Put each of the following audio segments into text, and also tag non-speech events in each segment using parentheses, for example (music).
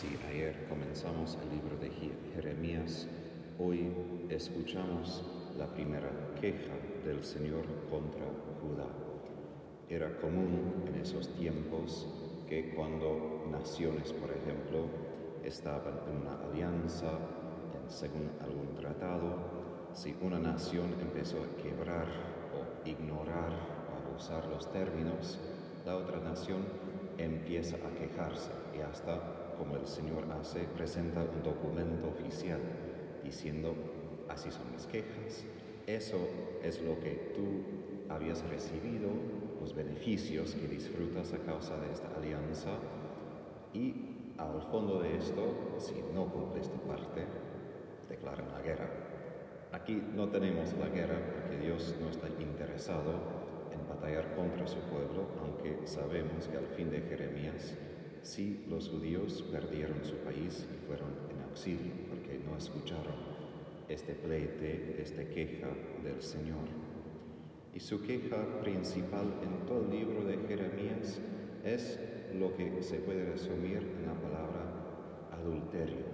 Si ayer comenzamos el libro de Jeremías, hoy escuchamos la primera queja del Señor contra Judá. Era común en esos tiempos que cuando naciones, por ejemplo, estaban en una alianza, según algún tratado, si una nación empezó a quebrar o ignorar o abusar los términos, la otra nación empieza a quejarse y hasta como el Señor hace, presenta un documento oficial diciendo, así son mis quejas, eso es lo que tú habías recibido, los beneficios que disfrutas a causa de esta alianza, y al fondo de esto, si no cumples tu parte, declaran la guerra. Aquí no tenemos la guerra porque Dios no está interesado en batallar contra su pueblo, aunque sabemos que al fin de Jeremías Sí, los judíos perdieron su país y fueron en auxilio porque no escucharon este pleite, esta queja del Señor. Y su queja principal en todo el libro de Jeremías es lo que se puede resumir en la palabra adulterio.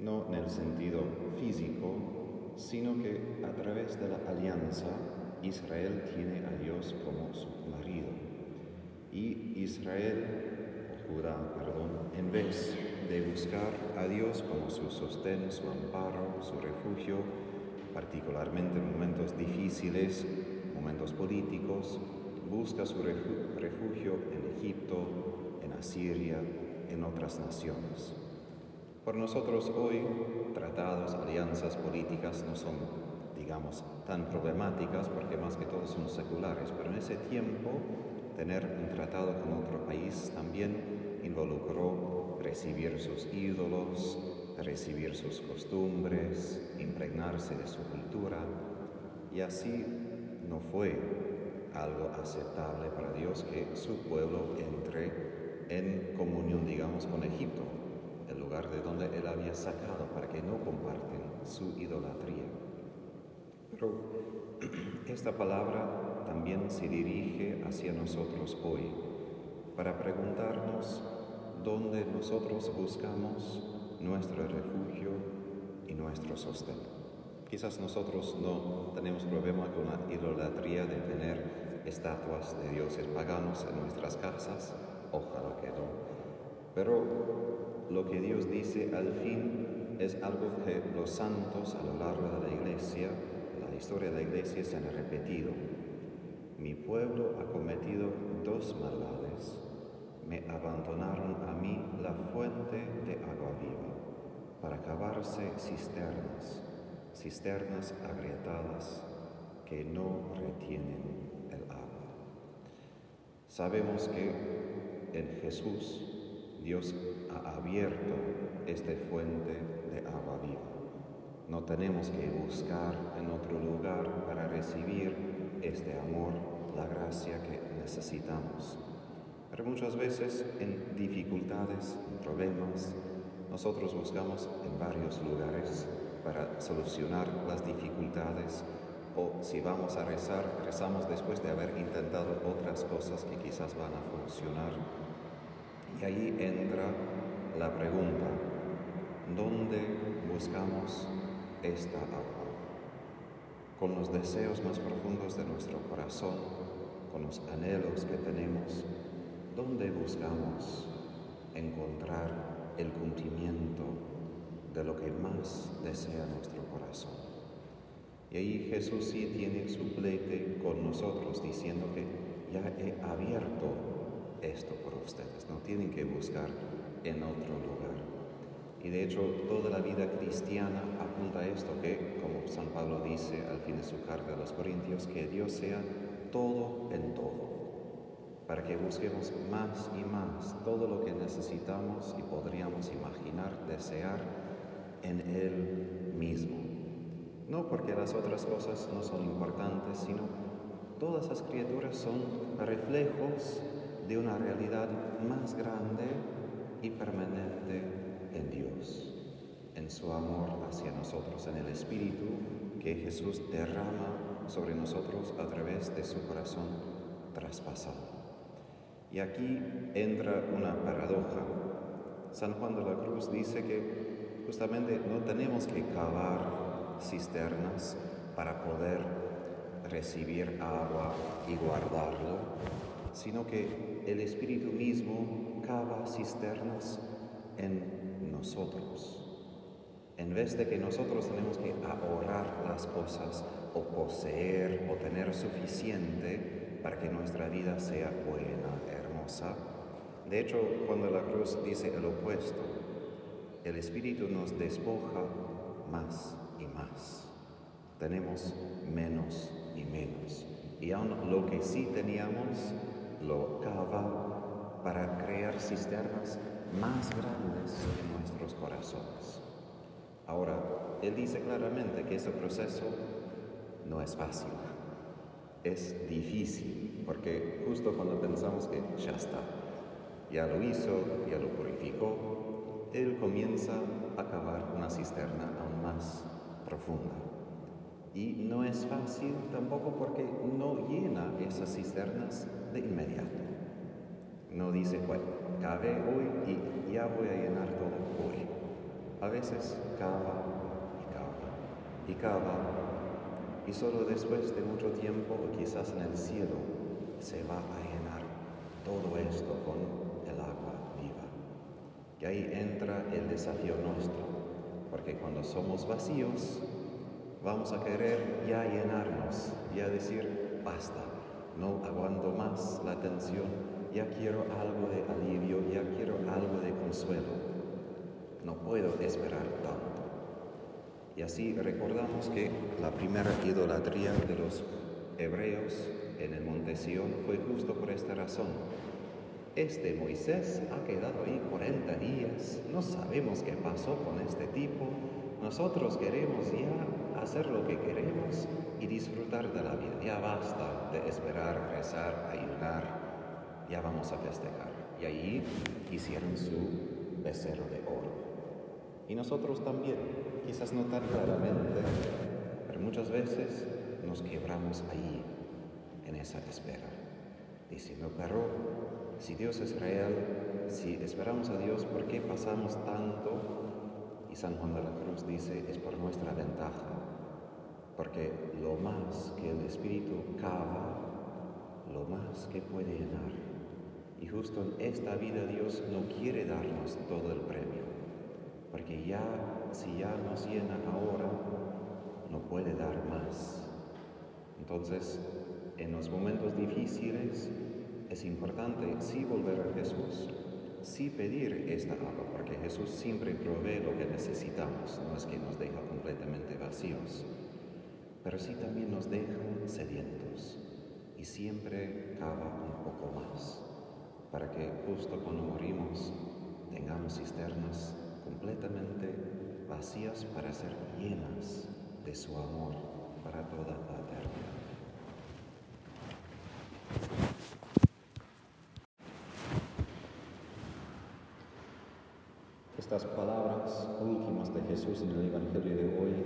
No en el sentido físico, sino que a través de la alianza Israel tiene a Dios como su marido. Y Israel Judá, perdón, en vez de buscar a Dios como su sostén, su amparo, su refugio, particularmente en momentos difíciles, momentos políticos, busca su refugio en Egipto, en Asiria, en otras naciones. Por nosotros hoy, tratados, alianzas políticas no son, digamos, tan problemáticas porque más que todo son seculares, pero en ese tiempo tener un tratado con otro país también involucró recibir sus ídolos, recibir sus costumbres, impregnarse de su cultura, y así no fue algo aceptable para Dios que su pueblo entre en comunión, digamos, con Egipto, el lugar de donde él había sacado para que no comparten su idolatría. Pero (clears throat) esta palabra también se dirige hacia nosotros hoy para preguntarnos dónde nosotros buscamos nuestro refugio y nuestro sostén. Quizás nosotros no tenemos problema con la idolatría de tener estatuas de dioses paganos en nuestras casas, ojalá que no. Pero lo que Dios dice al fin es algo que los santos a lo largo de la iglesia, la historia de la iglesia se han repetido pueblo ha cometido dos maldades. Me abandonaron a mí la fuente de agua viva para cavarse cisternas, cisternas agrietadas que no retienen el agua. Sabemos que en Jesús Dios ha abierto esta fuente de agua viva. No tenemos que buscar en otro lugar para recibir este amor la gracia que necesitamos. Pero muchas veces en dificultades, en problemas, nosotros buscamos en varios lugares para solucionar las dificultades o si vamos a rezar, rezamos después de haber intentado otras cosas que quizás van a funcionar. Y ahí entra la pregunta, ¿dónde buscamos esta agua? Con los deseos más profundos de nuestro corazón, con los anhelos que tenemos, ¿dónde buscamos encontrar el cumplimiento de lo que más desea nuestro corazón? Y ahí Jesús sí tiene su pleite con nosotros diciendo que ya he abierto esto por ustedes, no tienen que buscar en otro lugar. Y de hecho toda la vida cristiana apunta a esto que, como San Pablo dice al fin de su carta a los Corintios, que Dios sea todo en todo, para que busquemos más y más todo lo que necesitamos y podríamos imaginar, desear en Él mismo. No porque las otras cosas no son importantes, sino todas las criaturas son reflejos de una realidad más grande y permanente en su amor hacia nosotros, en el Espíritu que Jesús derrama sobre nosotros a través de su corazón traspasado. Y aquí entra una paradoja. San Juan de la Cruz dice que justamente no tenemos que cavar cisternas para poder recibir agua y guardarlo, sino que el Espíritu mismo cava cisternas en nosotros. En vez de que nosotros tenemos que ahorrar las cosas o poseer o tener suficiente para que nuestra vida sea buena, hermosa, de hecho, cuando la cruz dice el opuesto, el Espíritu nos despoja más y más. Tenemos menos y menos. Y aún lo que sí teníamos, lo cava para crear cisternas más grandes en nuestros corazones. Ahora, Él dice claramente que ese proceso no es fácil, es difícil, porque justo cuando pensamos que ya está, ya lo hizo, ya lo purificó, Él comienza a cavar una cisterna aún más profunda. Y no es fácil tampoco porque no llena esas cisternas de inmediato. No dice, bueno, cavé hoy y ya voy a llenar todo hoy. A veces cava y cava y cava y solo después de mucho tiempo, o quizás en el cielo, se va a llenar todo esto con y ahí entra el desafío nuestro, porque cuando somos vacíos, vamos a querer ya llenarnos, ya decir, basta, no aguanto más la tensión, ya quiero algo de alivio, ya quiero algo de consuelo. No puedo esperar tanto. Y así recordamos que la primera idolatría de los hebreos en el monte Sión fue justo por esta razón este Moisés ha quedado ahí 40 días, no sabemos qué pasó con este tipo, nosotros queremos ya hacer lo que queremos y disfrutar de la vida, ya basta de esperar, rezar, ayunar, ya vamos a festejar. Y ahí hicieron su becerro de. Y nosotros también, quizás no tan claramente, pero muchas veces nos quebramos ahí, en esa espera, diciendo, pero si Dios es real, si esperamos a Dios, ¿por qué pasamos tanto? Y San Juan de la Cruz dice, es por nuestra ventaja, porque lo más que el Espíritu cava, lo más que puede llenar. Y justo en esta vida Dios no quiere darnos todo el premio, porque ya, si ya nos llena ahora, no puede dar más. Entonces, en los momentos difíciles, es importante sí volver a Jesús, sí pedir esta agua, porque Jesús siempre provee lo que necesitamos, no es que nos deja completamente vacíos, pero sí también nos deja sedientos y siempre cava un poco más, para que justo cuando morimos tengamos cisternas completamente vacías para ser llenas de su amor para toda la eternidad. Estas palabras últimas de Jesús en el Evangelio de hoy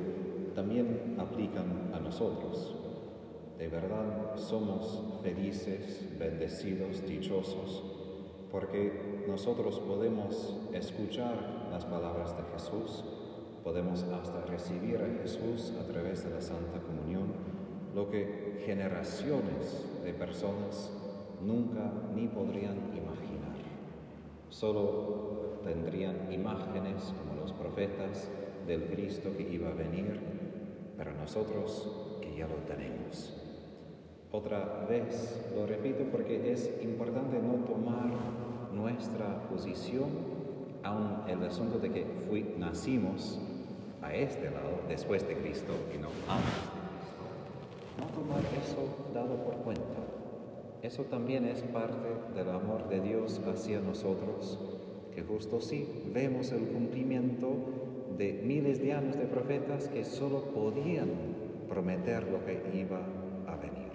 también aplican a nosotros. De verdad somos felices, bendecidos, dichosos, porque nosotros podemos escuchar las palabras de Jesús, podemos hasta recibir a Jesús a través de la Santa Comunión, lo que generaciones de personas nunca ni podrían imaginar. Solo tendrían imágenes como los profetas del Cristo que iba a venir, pero nosotros que ya lo tenemos. Otra vez lo repito porque es importante no tomar nuestra posición, aun el asunto de que fui, nacimos a este lado después de Cristo y no antes de Cristo. No tomar eso dado por cuenta. Eso también es parte del amor de Dios hacia nosotros que justo sí vemos el cumplimiento de miles de años de profetas que solo podían prometer lo que iba a venir.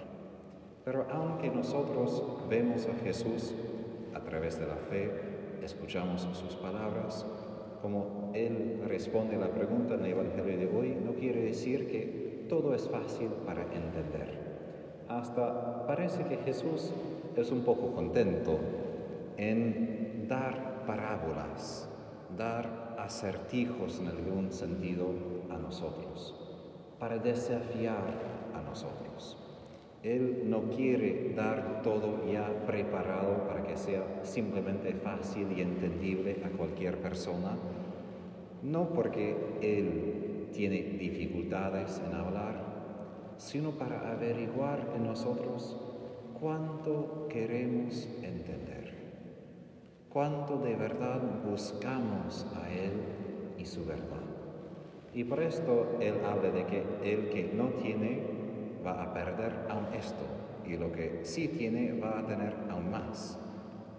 Pero aunque nosotros vemos a Jesús a través de la fe, escuchamos sus palabras, como Él responde la pregunta en el Evangelio de hoy, no quiere decir que todo es fácil para entender. Hasta parece que Jesús es un poco contento en dar parábolas dar acertijos en algún sentido a nosotros, para desafiar a nosotros. Él no quiere dar todo ya preparado para que sea simplemente fácil y entendible a cualquier persona, no porque Él tiene dificultades en hablar, sino para averiguar en nosotros cuánto queremos entender, cuánto de verdad buscamos a Él y su verdad. Y por esto Él habla de que el que no tiene va a perder aún esto y lo que sí tiene va a tener aún más.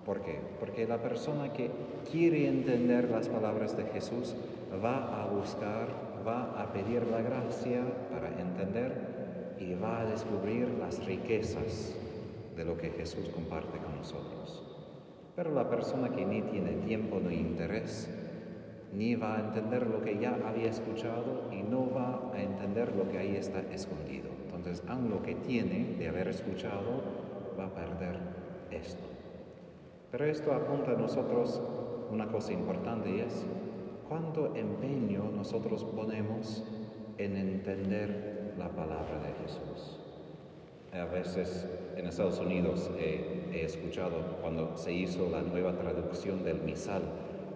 ¿Por qué? Porque la persona que quiere entender las palabras de Jesús va a buscar, va a pedir la gracia para entender y va a descubrir las riquezas de lo que Jesús comparte con nosotros. Pero la persona que ni tiene tiempo ni interés, ni va a entender lo que ya había escuchado y no va a entender lo que ahí está escondido. Entonces, aun lo que tiene de haber escuchado, va a perder esto. Pero esto apunta a nosotros una cosa importante y es cuánto empeño nosotros ponemos en entender la palabra de Jesús. A veces en Estados Unidos he, he escuchado cuando se hizo la nueva traducción del misal,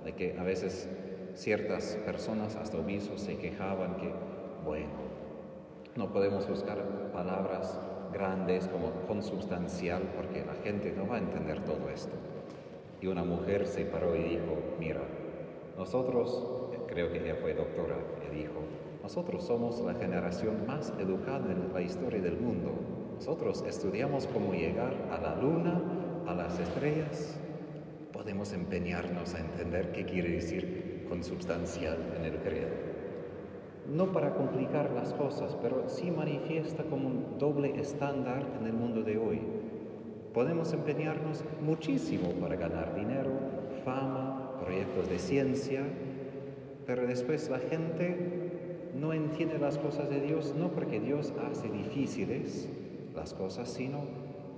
de que a veces ciertas personas, hasta obispos, se quejaban que, bueno, no podemos buscar palabras grandes como consubstancial porque la gente no va a entender todo esto. Y una mujer se paró y dijo, mira, nosotros, creo que ella fue doctora, y dijo, nosotros somos la generación más educada en la historia del mundo. Nosotros estudiamos cómo llegar a la luna, a las estrellas. Podemos empeñarnos a entender qué quiere decir consubstancial en el credo no para complicar las cosas, pero sí manifiesta como un doble estándar en el mundo de hoy. Podemos empeñarnos muchísimo para ganar dinero, fama, proyectos de ciencia, pero después la gente no entiende las cosas de Dios, no porque Dios hace difíciles las cosas, sino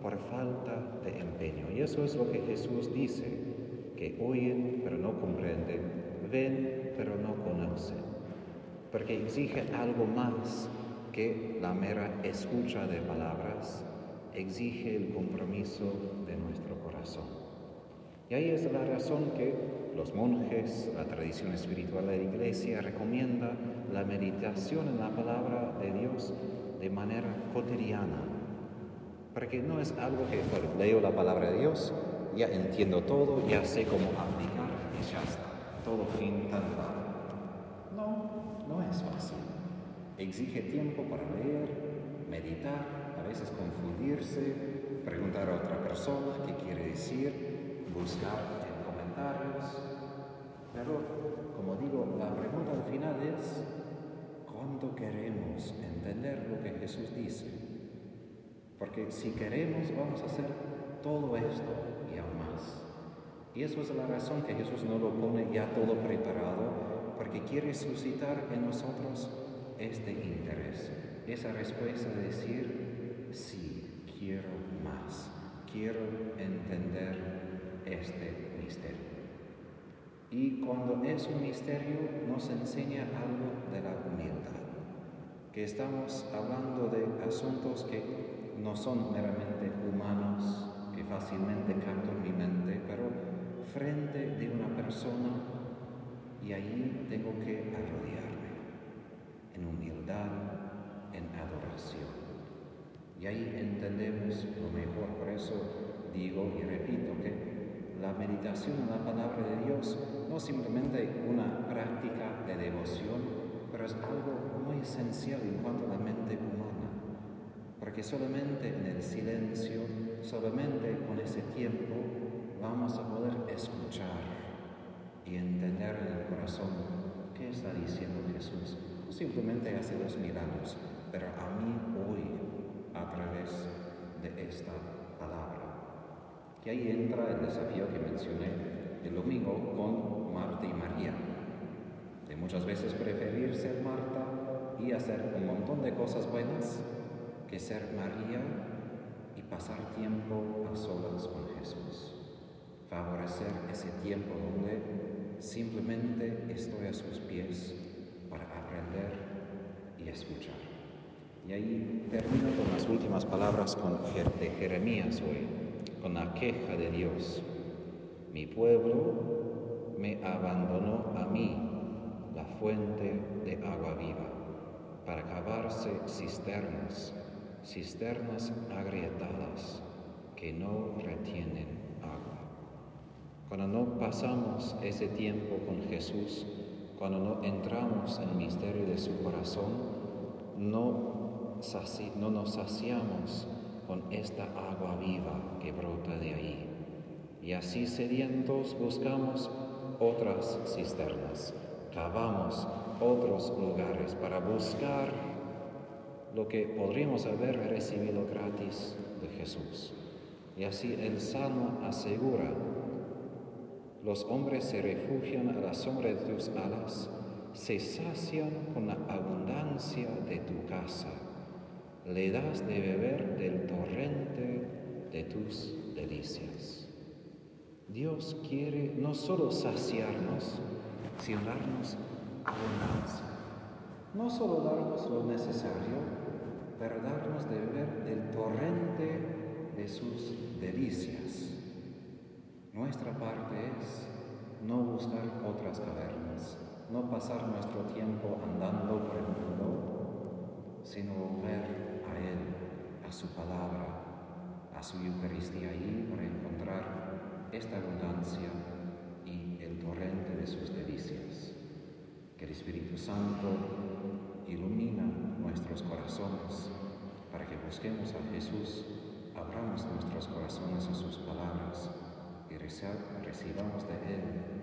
por falta de empeño. Y eso es lo que Jesús dice, que oyen pero no comprenden, ven pero no conocen porque exige algo más que la mera escucha de palabras, exige el compromiso de nuestro corazón. Y ahí es la razón que los monjes, la tradición espiritual de la iglesia recomienda la meditación en la palabra de Dios de manera cotidiana, porque no es algo que leo la palabra de Dios, ya entiendo todo, ya sé cómo aplicar y ya está, todo fin tan es fácil. Exige tiempo para leer, meditar, a veces confundirse, preguntar a otra persona qué quiere decir, buscar en comentarios. Pero, como digo, la pregunta al final es, ¿cuánto queremos entender lo que Jesús dice? Porque si queremos, vamos a hacer todo esto y aún más. Y eso es la razón que Jesús no lo pone ya todo preparado porque quiere suscitar en nosotros este interés, esa respuesta de decir, sí, quiero más, quiero entender este misterio. Y cuando es un misterio nos enseña algo de la humildad, que estamos hablando de asuntos que no son meramente humanos, que fácilmente captan mi mente, pero frente de una persona y ahí tengo que arrodillarme en humildad, en adoración. Y ahí entendemos lo mejor. Por eso digo y repito que la meditación en la palabra de Dios no es simplemente una práctica de devoción, pero es algo muy esencial en cuanto a la mente humana. Porque solamente en el silencio, solamente con ese tiempo, vamos a poder escuchar y entender en el corazón qué está diciendo Jesús. Simplemente hace dos mil pero a mí hoy a través de esta palabra. Que ahí entra el desafío que mencioné el domingo con Marta y María. De muchas veces preferir ser Marta y hacer un montón de cosas buenas que ser María y pasar tiempo a solas con Jesús. Favorecer ese tiempo donde simplemente estoy a sus pies para aprender y escuchar. Y ahí termino con las últimas palabras de Jeremías hoy, con la queja de Dios. Mi pueblo me abandonó a mí, la fuente de agua viva, para cavarse cisternas, cisternas agrietadas que no retienen. Cuando no pasamos ese tiempo con Jesús, cuando no entramos en el misterio de su corazón, no, no nos saciamos con esta agua viva que brota de ahí. Y así sedientos buscamos otras cisternas, cavamos otros lugares para buscar lo que podríamos haber recibido gratis de Jesús. Y así el Salmo asegura, los hombres se refugian a la sombra de tus alas, se sacian con la abundancia de tu casa, le das de beber del torrente de tus delicias. Dios quiere no solo saciarnos, sino darnos abundancia. No solo darnos lo necesario, pero darnos de beber del torrente de sus delicias. Nuestra parte es no buscar otras cavernas, no pasar nuestro tiempo andando por el mundo, sino volver a Él, a su palabra, a su Eucaristía ahí para encontrar esta abundancia y el torrente de sus delicias. Que el Espíritu Santo ilumina nuestros corazones para que busquemos a Jesús abramos nuestros corazones a sus palabras recibamos de Él